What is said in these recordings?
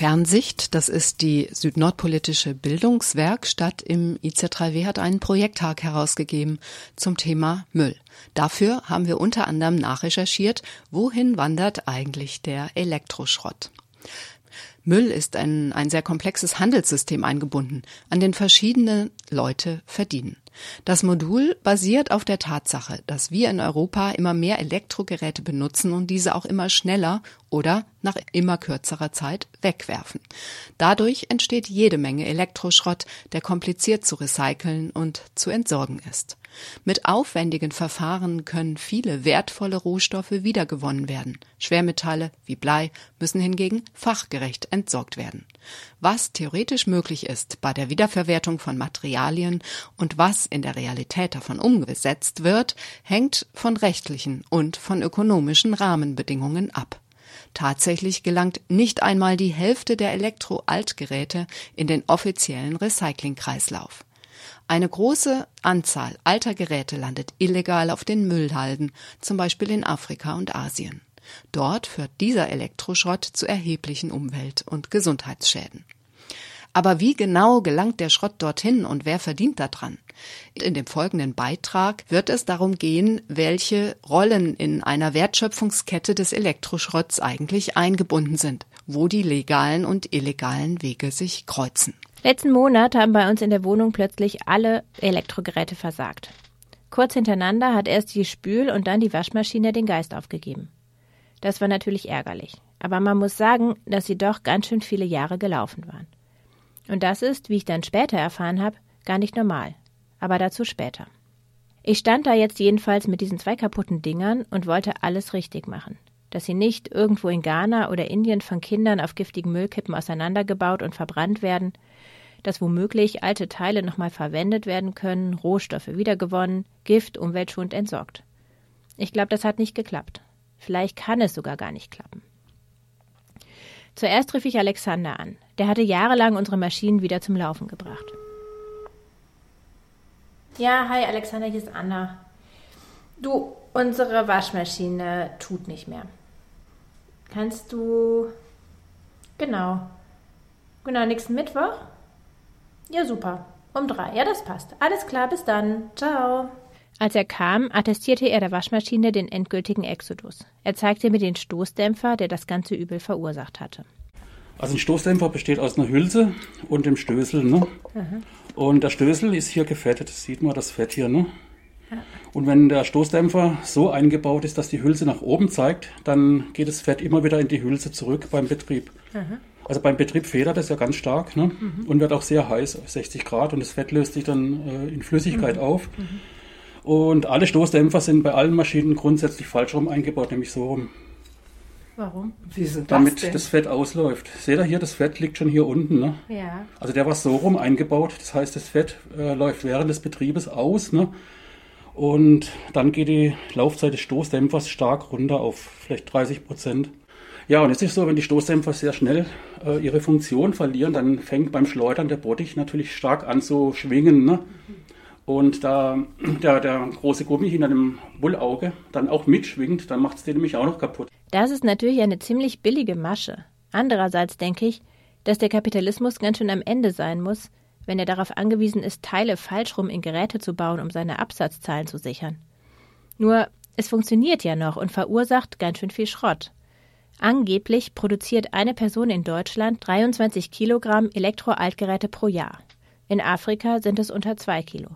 Fernsicht, das ist die südnordpolitische Bildungswerkstatt im IC3W, hat einen Projekttag herausgegeben zum Thema Müll. Dafür haben wir unter anderem nachrecherchiert, wohin wandert eigentlich der Elektroschrott. Müll ist ein, ein sehr komplexes Handelssystem eingebunden, an den verschiedene Leute verdienen. Das Modul basiert auf der Tatsache, dass wir in Europa immer mehr Elektrogeräte benutzen und diese auch immer schneller oder nach immer kürzerer Zeit wegwerfen. Dadurch entsteht jede Menge Elektroschrott, der kompliziert zu recyceln und zu entsorgen ist. Mit aufwendigen Verfahren können viele wertvolle Rohstoffe wiedergewonnen werden. Schwermetalle wie Blei müssen hingegen fachgerecht entsorgt werden. Was theoretisch möglich ist bei der Wiederverwertung von Materialien und was in der Realität davon umgesetzt wird, hängt von rechtlichen und von ökonomischen Rahmenbedingungen ab. Tatsächlich gelangt nicht einmal die Hälfte der Elektro-Altgeräte in den offiziellen Recyclingkreislauf. Eine große Anzahl alter Geräte landet illegal auf den Müllhalden, zum Beispiel in Afrika und Asien. Dort führt dieser Elektroschrott zu erheblichen Umwelt- und Gesundheitsschäden. Aber wie genau gelangt der Schrott dorthin und wer verdient daran? In dem folgenden Beitrag wird es darum gehen, welche Rollen in einer Wertschöpfungskette des Elektroschrotts eigentlich eingebunden sind, wo die legalen und illegalen Wege sich kreuzen. Letzten Monat haben bei uns in der Wohnung plötzlich alle Elektrogeräte versagt. Kurz hintereinander hat erst die Spül- und dann die Waschmaschine den Geist aufgegeben. Das war natürlich ärgerlich, aber man muss sagen, dass sie doch ganz schön viele Jahre gelaufen waren. Und das ist, wie ich dann später erfahren habe, gar nicht normal. Aber dazu später. Ich stand da jetzt jedenfalls mit diesen zwei kaputten Dingern und wollte alles richtig machen. Dass sie nicht irgendwo in Ghana oder Indien von Kindern auf giftigen Müllkippen auseinandergebaut und verbrannt werden, dass womöglich alte Teile nochmal verwendet werden können, Rohstoffe wiedergewonnen, Gift umweltschonend entsorgt. Ich glaube, das hat nicht geklappt. Vielleicht kann es sogar gar nicht klappen. Zuerst rief ich Alexander an. Der hatte jahrelang unsere Maschinen wieder zum Laufen gebracht. Ja, hi Alexander, hier ist Anna. Du, unsere Waschmaschine tut nicht mehr. Kannst du. Genau. Genau, nächsten Mittwoch? Ja, super. Um drei. Ja, das passt. Alles klar, bis dann. Ciao. Als er kam, attestierte er der Waschmaschine den endgültigen Exodus. Er zeigte mir den Stoßdämpfer, der das ganze Übel verursacht hatte. Also ein Stoßdämpfer besteht aus einer Hülse und dem Stößel. Ne? Und der Stößel ist hier gefettet, das sieht man, das Fett hier. Ne? Und wenn der Stoßdämpfer so eingebaut ist, dass die Hülse nach oben zeigt, dann geht das Fett immer wieder in die Hülse zurück beim Betrieb. Aha. Also beim Betrieb federt es ja ganz stark ne? Mhm. und wird auch sehr heiß, 60 Grad, und das Fett löst sich dann äh, in Flüssigkeit mhm. auf. Mhm. Und alle Stoßdämpfer sind bei allen Maschinen grundsätzlich falsch rum eingebaut, nämlich so rum. Warum? Das Damit denn? das Fett ausläuft. Seht ihr hier, das Fett liegt schon hier unten. Ne? Ja. Also der war so rum eingebaut, das heißt, das Fett äh, läuft während des Betriebes aus. Ne? Und dann geht die Laufzeit des Stoßdämpfers stark runter auf vielleicht 30 Prozent. Ja, und es ist so, wenn die Stoßdämpfer sehr schnell äh, ihre Funktion verlieren, dann fängt beim Schleudern der Bottich natürlich stark an zu schwingen. Ne? Und da der, der große Gummi hinter dem Bullauge dann auch mitschwingt, dann macht es den nämlich auch noch kaputt. Das ist natürlich eine ziemlich billige Masche. Andererseits denke ich, dass der Kapitalismus ganz schön am Ende sein muss, wenn er darauf angewiesen ist, Teile falsch rum in Geräte zu bauen, um seine Absatzzahlen zu sichern. Nur, es funktioniert ja noch und verursacht ganz schön viel Schrott. Angeblich produziert eine Person in Deutschland 23 Kilogramm Elektroaltgeräte pro Jahr. In Afrika sind es unter zwei Kilo.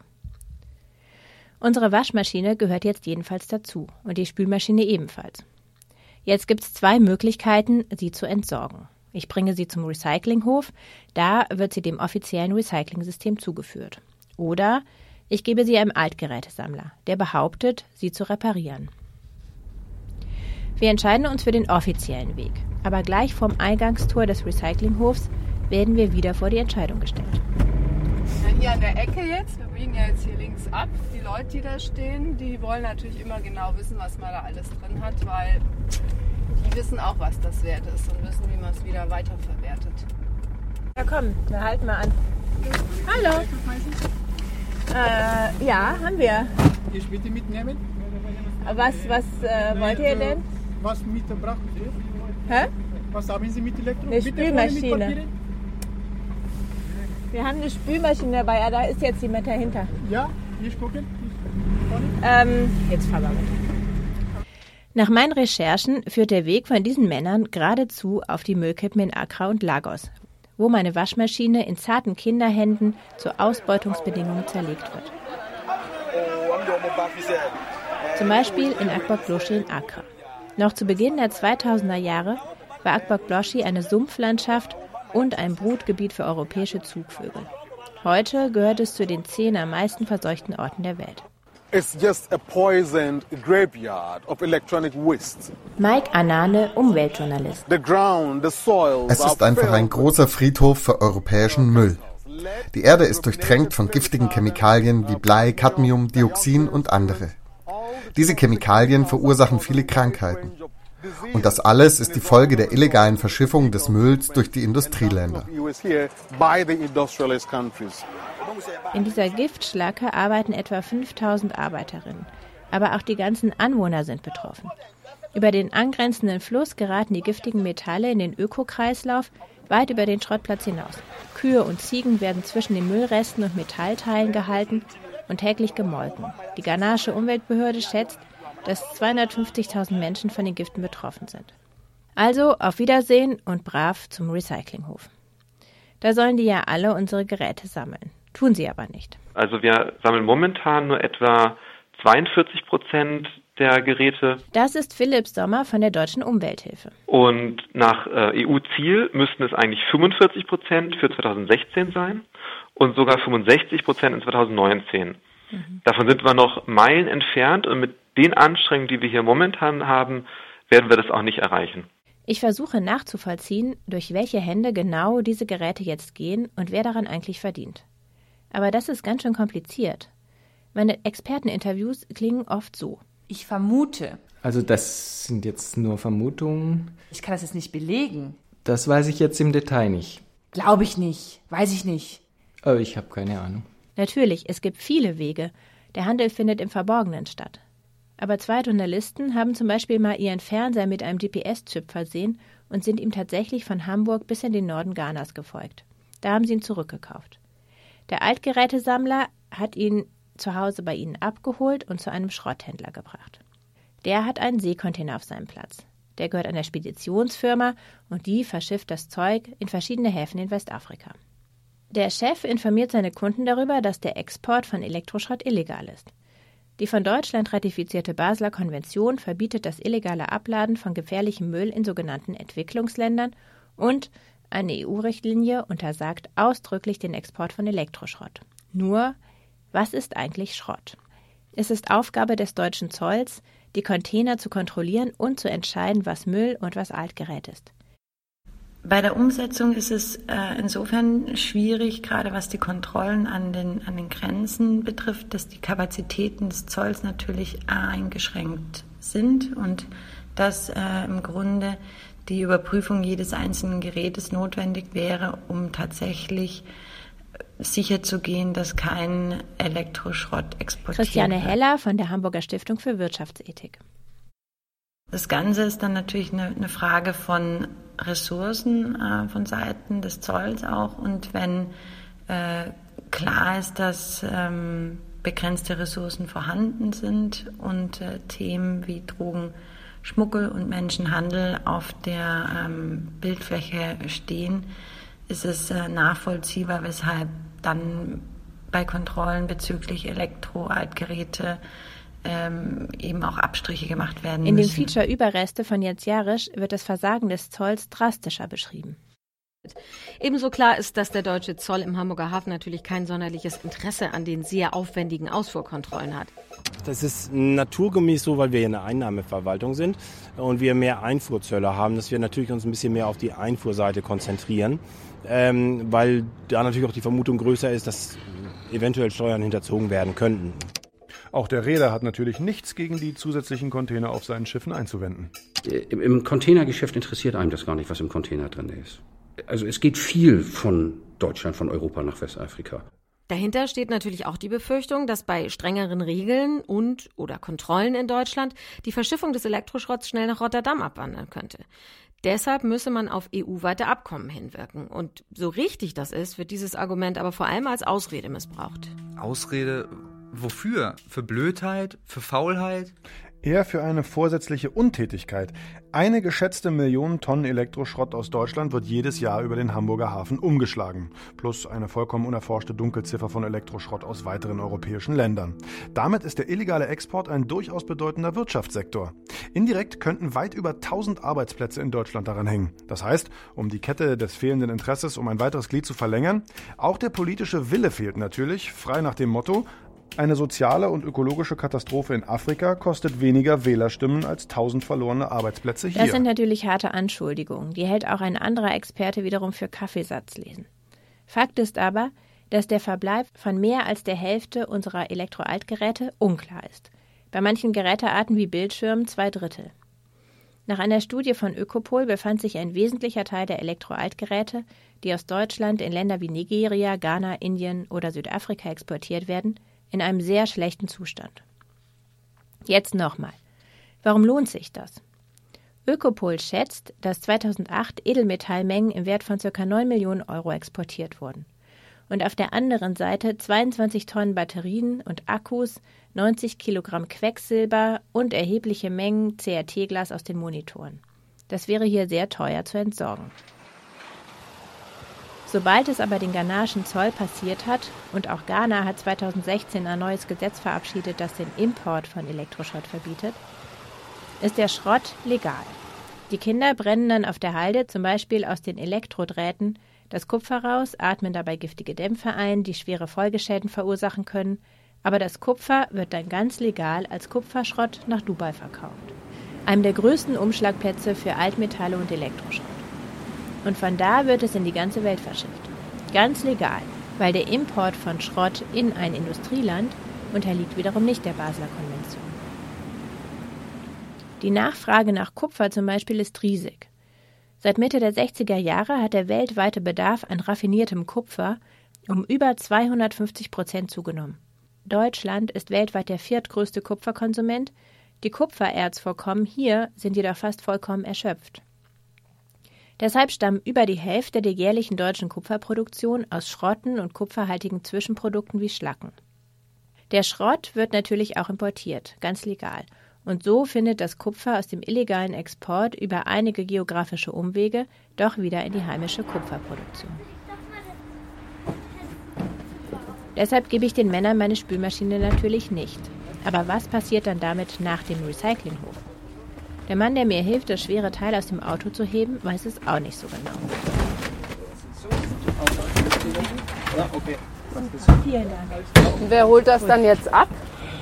Unsere Waschmaschine gehört jetzt jedenfalls dazu und die Spülmaschine ebenfalls. Jetzt gibt es zwei Möglichkeiten, sie zu entsorgen. Ich bringe sie zum Recyclinghof, da wird sie dem offiziellen Recyclingsystem zugeführt. Oder ich gebe sie einem Altgerätesammler, der behauptet, sie zu reparieren. Wir entscheiden uns für den offiziellen Weg, aber gleich vom Eingangstor des Recyclinghofs werden wir wieder vor die Entscheidung gestellt. Ja, hier an der Ecke jetzt, wir biegen ja jetzt hier links ab. Die Leute, die da stehen, die wollen natürlich immer genau wissen, was man da alles drin hat, weil die wissen auch, was das wert ist und wissen, wie man es wieder weiterverwertet. Ja, komm, wir halten mal an. Hallo. Äh, ja, haben wir. Ich bitte mitnehmen. Was, was äh, wollt ihr denn? was mitgebracht. Hä? Was haben Sie mit Elektro? Eine Spülmaschine. Wir haben eine Spülmaschine dabei, ja, da ist jetzt jemand dahinter. Ja, ich gucke. Ähm, jetzt fahren wir mit. Nach meinen Recherchen führt der Weg von diesen Männern geradezu auf die Müllkippen in Accra und Lagos, wo meine Waschmaschine in zarten Kinderhänden zu Ausbeutungsbedingungen zerlegt wird. Zum Beispiel in Akbak-Bloshi in Accra. Noch zu Beginn der 2000er Jahre war Akbak-Bloshi eine Sumpflandschaft und ein Brutgebiet für europäische Zugvögel. Heute gehört es zu den zehn am meisten verseuchten Orten der Welt. Mike Anane, Umweltjournalist. Es ist einfach ein großer Friedhof für europäischen Müll. Die Erde ist durchtränkt von giftigen Chemikalien wie Blei, Cadmium, Dioxin und andere. Diese Chemikalien verursachen viele Krankheiten. Und das alles ist die Folge der illegalen Verschiffung des Mülls durch die Industrieländer. In dieser Giftschlacke arbeiten etwa 5000 Arbeiterinnen. Aber auch die ganzen Anwohner sind betroffen. Über den angrenzenden Fluss geraten die giftigen Metalle in den Ökokreislauf weit über den Schrottplatz hinaus. Kühe und Ziegen werden zwischen den Müllresten und Metallteilen gehalten und täglich gemolken. Die ghanaische Umweltbehörde schätzt, dass 250.000 Menschen von den Giften betroffen sind. Also auf Wiedersehen und brav zum Recyclinghof. Da sollen die ja alle unsere Geräte sammeln. Tun sie aber nicht. Also wir sammeln momentan nur etwa 42 Prozent der Geräte. Das ist Philipp Sommer von der Deutschen Umwelthilfe. Und nach äh, EU-Ziel müssten es eigentlich 45 Prozent für 2016 sein und sogar 65 Prozent in 2019. Mhm. Davon sind wir noch Meilen entfernt und mit den Anstrengungen, die wir hier momentan haben, werden wir das auch nicht erreichen. Ich versuche nachzuvollziehen, durch welche Hände genau diese Geräte jetzt gehen und wer daran eigentlich verdient. Aber das ist ganz schön kompliziert. Meine Experteninterviews klingen oft so. Ich vermute. Also das sind jetzt nur Vermutungen. Ich kann das jetzt nicht belegen. Das weiß ich jetzt im Detail nicht. Glaube ich nicht. Weiß ich nicht. Aber ich habe keine Ahnung. Natürlich, es gibt viele Wege. Der Handel findet im Verborgenen statt. Aber zwei Journalisten haben zum Beispiel mal ihren Fernseher mit einem GPS-Chip versehen und sind ihm tatsächlich von Hamburg bis in den Norden Ghanas gefolgt. Da haben sie ihn zurückgekauft. Der Altgerätesammler hat ihn zu Hause bei ihnen abgeholt und zu einem Schrotthändler gebracht. Der hat einen Seekontainer auf seinem Platz. Der gehört einer Speditionsfirma und die verschifft das Zeug in verschiedene Häfen in Westafrika. Der Chef informiert seine Kunden darüber, dass der Export von Elektroschrott illegal ist. Die von Deutschland ratifizierte Basler Konvention verbietet das illegale Abladen von gefährlichem Müll in sogenannten Entwicklungsländern und eine EU-Richtlinie untersagt ausdrücklich den Export von Elektroschrott. Nur, was ist eigentlich Schrott? Es ist Aufgabe des deutschen Zolls, die Container zu kontrollieren und zu entscheiden, was Müll und was Altgerät ist. Bei der Umsetzung ist es äh, insofern schwierig, gerade was die Kontrollen an den, an den Grenzen betrifft, dass die Kapazitäten des Zolls natürlich eingeschränkt sind und dass äh, im Grunde die Überprüfung jedes einzelnen Gerätes notwendig wäre, um tatsächlich sicherzugehen, dass kein Elektroschrott exportiert Christiane wird. Heller von der Hamburger Stiftung für Wirtschaftsethik. Das Ganze ist dann natürlich eine, eine Frage von Ressourcen äh, von Seiten des Zolls auch. Und wenn äh, klar ist, dass ähm, begrenzte Ressourcen vorhanden sind und äh, Themen wie Drogenschmuggel und Menschenhandel auf der ähm, Bildfläche stehen, ist es äh, nachvollziehbar, weshalb dann bei Kontrollen bezüglich Elektro-Altgeräte ähm, eben auch Abstriche gemacht werden In müssen. dem Feature Überreste von Jens Jarisch wird das Versagen des Zolls drastischer beschrieben. Ebenso klar ist, dass der deutsche Zoll im Hamburger Hafen natürlich kein sonderliches Interesse an den sehr aufwendigen Ausfuhrkontrollen hat. Das ist naturgemäß so, weil wir hier eine Einnahmeverwaltung sind und wir mehr Einfuhrzölle haben, dass wir natürlich uns ein bisschen mehr auf die Einfuhrseite konzentrieren, ähm, weil da natürlich auch die Vermutung größer ist, dass eventuell Steuern hinterzogen werden könnten. Auch der Reeder hat natürlich nichts gegen die zusätzlichen Container auf seinen Schiffen einzuwenden. Im Containergeschäft interessiert einem das gar nicht, was im Container drin ist. Also es geht viel von Deutschland, von Europa nach Westafrika. Dahinter steht natürlich auch die Befürchtung, dass bei strengeren Regeln und oder Kontrollen in Deutschland die Verschiffung des Elektroschrotts schnell nach Rotterdam abwandern könnte. Deshalb müsse man auf EU-weite Abkommen hinwirken. Und so richtig das ist, wird dieses Argument aber vor allem als Ausrede missbraucht. Ausrede wofür? Für Blödheit? Für Faulheit? Eher für eine vorsätzliche Untätigkeit. Eine geschätzte Million Tonnen Elektroschrott aus Deutschland wird jedes Jahr über den Hamburger Hafen umgeschlagen. Plus eine vollkommen unerforschte Dunkelziffer von Elektroschrott aus weiteren europäischen Ländern. Damit ist der illegale Export ein durchaus bedeutender Wirtschaftssektor. Indirekt könnten weit über 1000 Arbeitsplätze in Deutschland daran hängen. Das heißt, um die Kette des fehlenden Interesses um ein weiteres Glied zu verlängern, auch der politische Wille fehlt natürlich, frei nach dem Motto, eine soziale und ökologische Katastrophe in Afrika kostet weniger Wählerstimmen als tausend verlorene Arbeitsplätze hier. Das sind natürlich harte Anschuldigungen. Die hält auch ein anderer Experte wiederum für Kaffeesatzlesen. Fakt ist aber, dass der Verbleib von mehr als der Hälfte unserer Elektroaltgeräte unklar ist. Bei manchen Gerätearten wie Bildschirmen zwei Drittel. Nach einer Studie von Ökopol befand sich ein wesentlicher Teil der Elektroaltgeräte, die aus Deutschland in Länder wie Nigeria, Ghana, Indien oder Südafrika exportiert werden, in einem sehr schlechten Zustand. Jetzt nochmal. Warum lohnt sich das? Ökopol schätzt, dass 2008 Edelmetallmengen im Wert von ca. 9 Millionen Euro exportiert wurden. Und auf der anderen Seite 22 Tonnen Batterien und Akkus, 90 Kilogramm Quecksilber und erhebliche Mengen CRT-Glas aus den Monitoren. Das wäre hier sehr teuer zu entsorgen. Sobald es aber den ghanaischen Zoll passiert hat, und auch Ghana hat 2016 ein neues Gesetz verabschiedet, das den Import von Elektroschrott verbietet, ist der Schrott legal. Die Kinder brennen dann auf der Halde zum Beispiel aus den Elektrodrähten das Kupfer raus, atmen dabei giftige Dämpfe ein, die schwere Folgeschäden verursachen können, aber das Kupfer wird dann ganz legal als Kupferschrott nach Dubai verkauft. Einem der größten Umschlagplätze für Altmetalle und Elektroschrott. Und von da wird es in die ganze Welt verschifft. Ganz legal, weil der Import von Schrott in ein Industrieland unterliegt wiederum nicht der Basler Konvention. Die Nachfrage nach Kupfer zum Beispiel ist riesig. Seit Mitte der 60er Jahre hat der weltweite Bedarf an raffiniertem Kupfer um über 250 Prozent zugenommen. Deutschland ist weltweit der viertgrößte Kupferkonsument. Die Kupfererzvorkommen hier sind jedoch fast vollkommen erschöpft. Deshalb stammen über die Hälfte der jährlichen deutschen Kupferproduktion aus Schrotten und kupferhaltigen Zwischenprodukten wie Schlacken. Der Schrott wird natürlich auch importiert, ganz legal. Und so findet das Kupfer aus dem illegalen Export über einige geografische Umwege doch wieder in die heimische Kupferproduktion. Deshalb gebe ich den Männern meine Spülmaschine natürlich nicht. Aber was passiert dann damit nach dem Recyclinghof? Der Mann, der mir hilft, das schwere Teil aus dem Auto zu heben, weiß es auch nicht so genau. Ja, okay. Vielen Dank. Und wer holt das dann jetzt ab?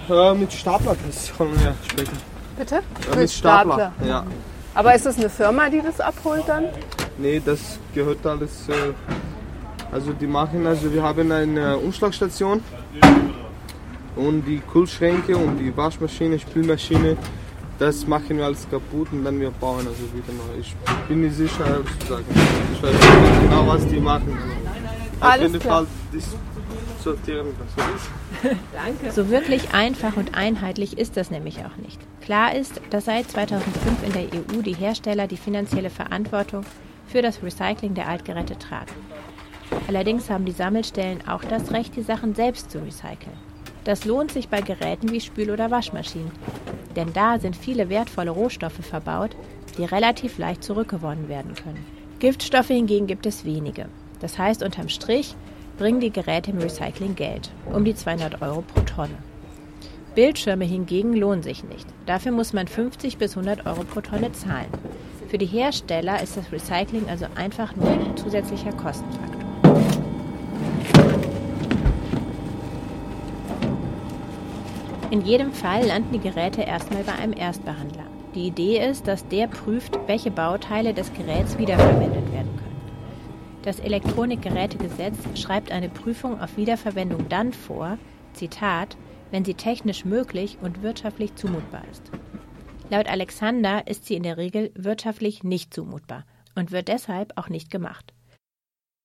Äh, mit Stapler, das kommen wir später. Bitte? Äh, mit. Stapler. Ja. Aber ist das eine Firma, die das abholt dann? Nee, das gehört alles. Äh, also die machen, also wir haben eine Umschlagstation und die Kühlschränke und die Waschmaschine, Spülmaschine, das machen wir alles kaputt und dann wir bauen also wieder neu. Ich bin nicht sicher. Ich weiß nicht genau, was die machen. Auf jeden Fall, das sortieren das ist. Danke. So wirklich einfach und einheitlich ist das nämlich auch nicht. Klar ist, dass seit 2005 in der EU die Hersteller die finanzielle Verantwortung für das Recycling der Altgeräte tragen. Allerdings haben die Sammelstellen auch das Recht, die Sachen selbst zu recyceln. Das lohnt sich bei Geräten wie Spül- oder Waschmaschinen, denn da sind viele wertvolle Rohstoffe verbaut, die relativ leicht zurückgewonnen werden können. Giftstoffe hingegen gibt es wenige. Das heißt, unterm Strich bringen die Geräte im Recycling Geld, um die 200 Euro pro Tonne. Bildschirme hingegen lohnen sich nicht. Dafür muss man 50 bis 100 Euro pro Tonne zahlen. Für die Hersteller ist das Recycling also einfach nur ein zusätzlicher Kostenfaktor. In jedem Fall landen die Geräte erstmal bei einem Erstbehandler. Die Idee ist, dass der prüft, welche Bauteile des Geräts wiederverwendet werden können. Das Elektronikgerätegesetz schreibt eine Prüfung auf Wiederverwendung dann vor, Zitat, wenn sie technisch möglich und wirtschaftlich zumutbar ist. Laut Alexander ist sie in der Regel wirtschaftlich nicht zumutbar und wird deshalb auch nicht gemacht.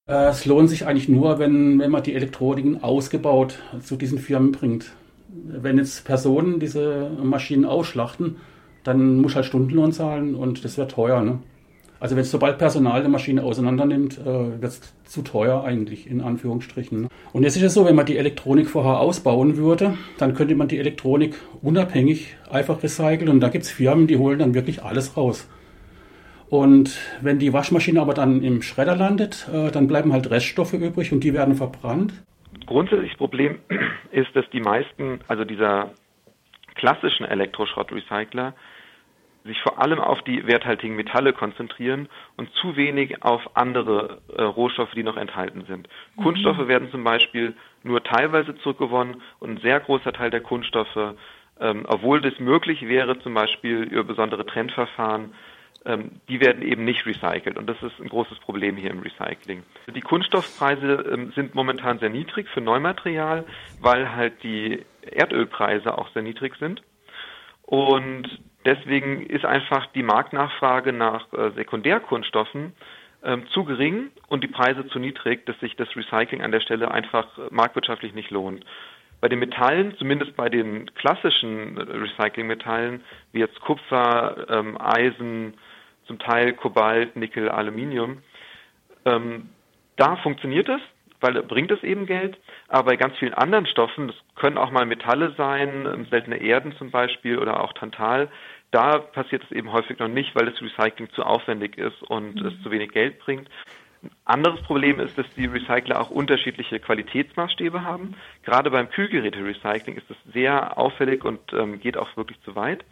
Es lohnt sich eigentlich nur, wenn, wenn man die Elektroniken ausgebaut zu diesen Firmen bringt wenn jetzt Personen diese Maschinen ausschlachten, dann muss halt Stundenlohn zahlen und das wird teuer. Ne? Also wenn sobald Personal eine Maschine auseinandernimmt, äh, wird es zu teuer eigentlich, in Anführungsstrichen. Und jetzt ist es so, wenn man die Elektronik vorher ausbauen würde, dann könnte man die Elektronik unabhängig einfach recyceln. Und da gibt es Firmen, die holen dann wirklich alles raus. Und wenn die Waschmaschine aber dann im Schredder landet, äh, dann bleiben halt Reststoffe übrig und die werden verbrannt. Grundsätzliches Problem ist, dass die meisten, also dieser klassischen Elektroschrottrecycler, sich vor allem auf die werthaltigen Metalle konzentrieren und zu wenig auf andere äh, Rohstoffe, die noch enthalten sind. Mhm. Kunststoffe werden zum Beispiel nur teilweise zurückgewonnen und ein sehr großer Teil der Kunststoffe, ähm, obwohl das möglich wäre, zum Beispiel über besondere Trennverfahren, ähm, die werden eben nicht recycelt und das ist ein großes Problem hier im Recycling. Die Kunststoffpreise ähm, sind momentan sehr niedrig für Neumaterial, weil halt die Erdölpreise auch sehr niedrig sind. Und Deswegen ist einfach die Marktnachfrage nach äh, Sekundärkunststoffen ähm, zu gering und die Preise zu niedrig, dass sich das Recycling an der Stelle einfach äh, marktwirtschaftlich nicht lohnt. Bei den Metallen, zumindest bei den klassischen äh, Recyclingmetallen, wie jetzt Kupfer, ähm, Eisen, zum Teil Kobalt, Nickel, Aluminium, ähm, da funktioniert es weil bringt es eben Geld. Aber bei ganz vielen anderen Stoffen, das können auch mal Metalle sein, ähm, seltene Erden zum Beispiel oder auch Tantal, da passiert es eben häufig noch nicht, weil das Recycling zu aufwendig ist und mhm. es zu wenig Geld bringt. Ein anderes Problem ist, dass die Recycler auch unterschiedliche Qualitätsmaßstäbe haben. Gerade beim Kühlgeräte-Recycling ist das sehr auffällig und ähm, geht auch wirklich zu weit.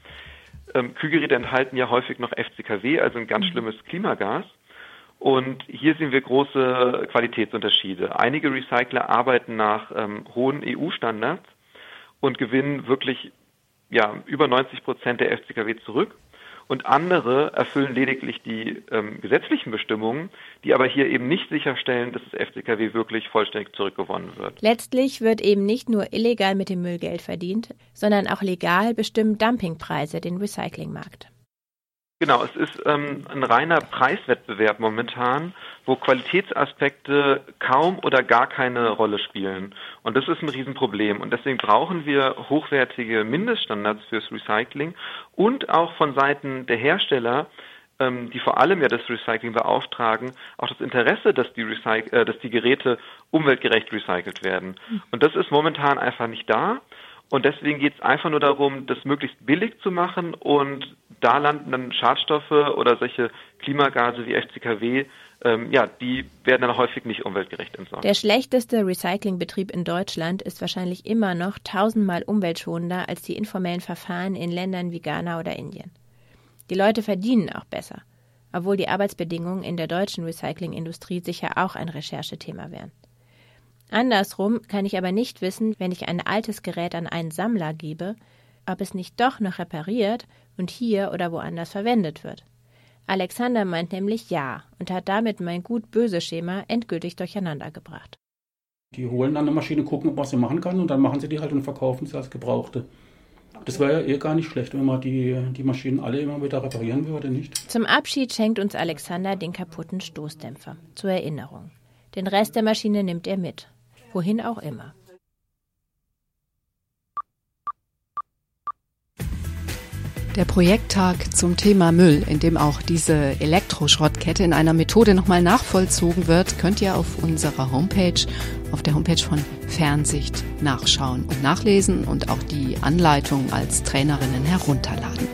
Ähm, Kühlgeräte enthalten ja häufig noch FCKW, also ein ganz mhm. schlimmes Klimagas. Und hier sehen wir große Qualitätsunterschiede. Einige Recycler arbeiten nach ähm, hohen EU-Standards und gewinnen wirklich ja, über 90 Prozent der FCKW zurück. Und andere erfüllen lediglich die ähm, gesetzlichen Bestimmungen, die aber hier eben nicht sicherstellen, dass das FCKW wirklich vollständig zurückgewonnen wird. Letztlich wird eben nicht nur illegal mit dem Müll Geld verdient, sondern auch legal bestimmen Dumpingpreise den Recyclingmarkt. Genau, es ist ähm, ein reiner Preiswettbewerb momentan, wo Qualitätsaspekte kaum oder gar keine Rolle spielen. Und das ist ein Riesenproblem. Und deswegen brauchen wir hochwertige Mindeststandards fürs Recycling und auch von Seiten der Hersteller, ähm, die vor allem ja das Recycling beauftragen, auch das Interesse, dass die, Recyc äh, dass die Geräte umweltgerecht recycelt werden. Hm. Und das ist momentan einfach nicht da. Und deswegen geht es einfach nur darum, das möglichst billig zu machen und da landen dann Schadstoffe oder solche Klimagase wie FCKW, ähm, ja, die werden dann häufig nicht umweltgerecht entsorgt. Der schlechteste Recyclingbetrieb in Deutschland ist wahrscheinlich immer noch tausendmal umweltschonender als die informellen Verfahren in Ländern wie Ghana oder Indien. Die Leute verdienen auch besser, obwohl die Arbeitsbedingungen in der deutschen Recyclingindustrie sicher auch ein Recherchethema wären. Andersrum kann ich aber nicht wissen, wenn ich ein altes Gerät an einen Sammler gebe, ob es nicht doch noch repariert und hier oder woanders verwendet wird. Alexander meint nämlich ja und hat damit mein Gut-Böse-Schema endgültig durcheinander gebracht. Die holen dann eine Maschine, gucken, was sie machen kann und dann machen sie die halt und verkaufen sie als Gebrauchte. Das wäre ja eh gar nicht schlecht, wenn man die, die Maschinen alle immer wieder reparieren würde, nicht? Zum Abschied schenkt uns Alexander den kaputten Stoßdämpfer. Zur Erinnerung. Den Rest der Maschine nimmt er mit wohin auch immer. Der Projekttag zum Thema Müll, in dem auch diese Elektroschrottkette in einer Methode nochmal nachvollzogen wird, könnt ihr auf unserer Homepage, auf der Homepage von Fernsicht nachschauen und nachlesen und auch die Anleitung als Trainerinnen herunterladen.